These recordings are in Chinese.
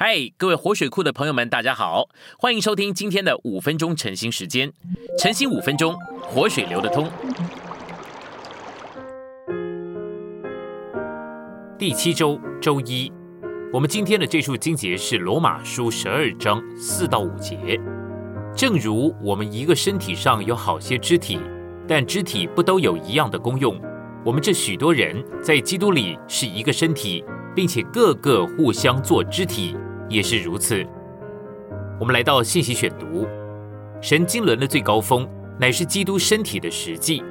嗨，各位活水库的朋友们，大家好，欢迎收听今天的五分钟晨兴时间。晨兴五分钟，活水流得通。第七周周一，我们今天的这处经节是罗马书十二章四到五节。正如我们一个身体上有好些肢体，但肢体不都有一样的功用。我们这许多人在基督里是一个身体，并且个个互相做肢体。也是如此。我们来到信息选读，神经轮的最高峰乃是基督身体的实际。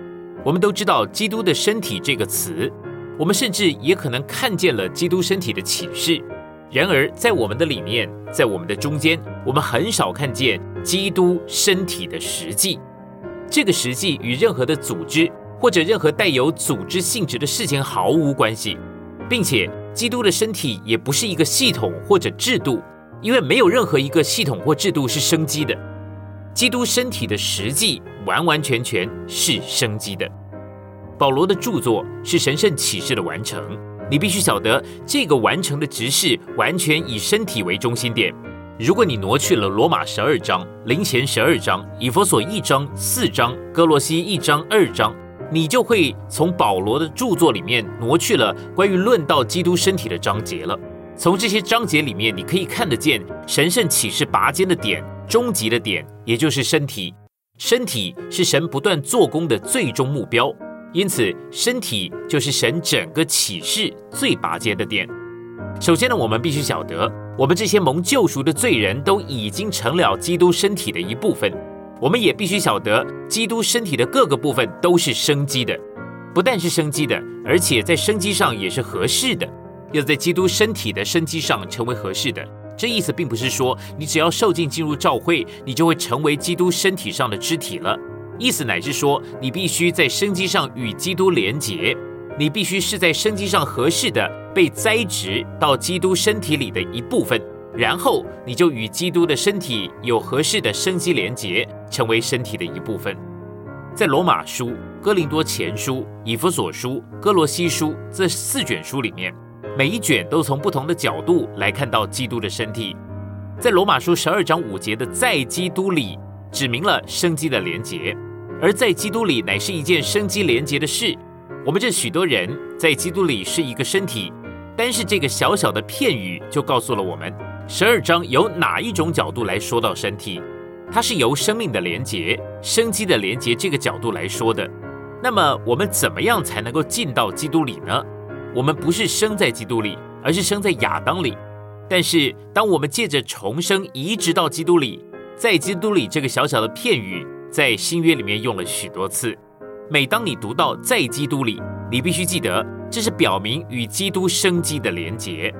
我们都知道“基督的身体”这个词，我们甚至也可能看见了基督身体的启示。然而，在我们的里面，在我们的中间，我们很少看见基督身体的实际。这个实际与任何的组织或者任何带有组织性质的事情毫无关系，并且。基督的身体也不是一个系统或者制度，因为没有任何一个系统或制度是生机的。基督身体的实际完完全全是生机的。保罗的著作是神圣启示的完成，你必须晓得这个完成的执事完全以身体为中心点。如果你挪去了罗马十二章、灵前十二章、以佛所一章、四章、哥罗西一章、二章。你就会从保罗的著作里面挪去了关于论到基督身体的章节了。从这些章节里面，你可以看得见神圣启示拔尖的点、终极的点，也就是身体。身体是神不断做工的最终目标，因此身体就是神整个启示最拔尖的点。首先呢，我们必须晓得，我们这些蒙救赎的罪人都已经成了基督身体的一部分。我们也必须晓得，基督身体的各个部分都是生机的，不但是生机的，而且在生机上也是合适的，要在基督身体的生机上成为合适的。这意思并不是说你只要受尽进入教会，你就会成为基督身体上的肢体了。意思乃是说，你必须在生机上与基督连结，你必须是在生机上合适的被栽植到基督身体里的一部分。然后你就与基督的身体有合适的生机连结，成为身体的一部分。在罗马书、哥林多前书、以弗所书、哥罗西书这四卷书里面，每一卷都从不同的角度来看到基督的身体。在罗马书十二章五节的“在基督里”，指明了生机的连结，而在基督里乃是一件生机连结的事。我们这许多人在基督里是一个身体，单是这个小小的片语就告诉了我们。十二章由哪一种角度来说到身体？它是由生命的连结、生机的连结这个角度来说的。那么我们怎么样才能够进到基督里呢？我们不是生在基督里，而是生在亚当里。但是当我们借着重生移植到基督里，在基督里这个小小的片语，在新约里面用了许多次。每当你读到在基督里，你必须记得这是表明与基督生机的连结。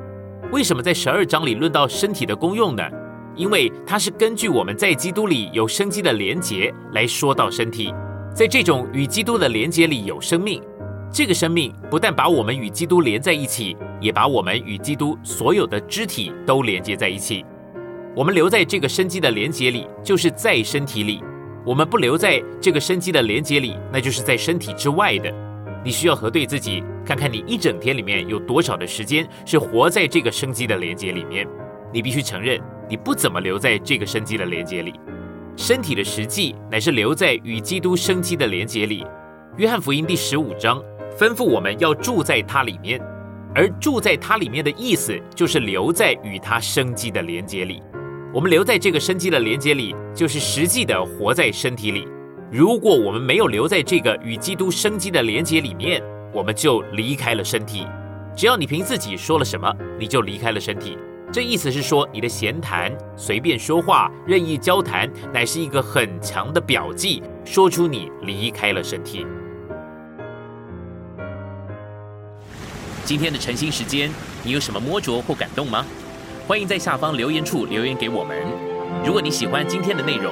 为什么在十二章里论到身体的功用呢？因为它是根据我们在基督里有生机的连结来说到身体，在这种与基督的连结里有生命，这个生命不但把我们与基督连在一起，也把我们与基督所有的肢体都连接在一起。我们留在这个生机的连结里，就是在身体里；我们不留在这个生机的连结里，那就是在身体之外的。你需要核对自己，看看你一整天里面有多少的时间是活在这个生机的连接里面。你必须承认，你不怎么留在这个生机的连接里。身体的实际乃是留在与基督生机的连接里。约翰福音第十五章吩咐我们要住在它里面，而住在它里面的意思就是留在与它生机的连接里。我们留在这个生机的连接里，就是实际的活在身体里。如果我们没有留在这个与基督生机的连结里面，我们就离开了身体。只要你凭自己说了什么，你就离开了身体。这意思是说，你的闲谈、随便说话、任意交谈，乃是一个很强的表记，说出你离开了身体。今天的晨兴时间，你有什么摸着或感动吗？欢迎在下方留言处留言给我们。如果你喜欢今天的内容，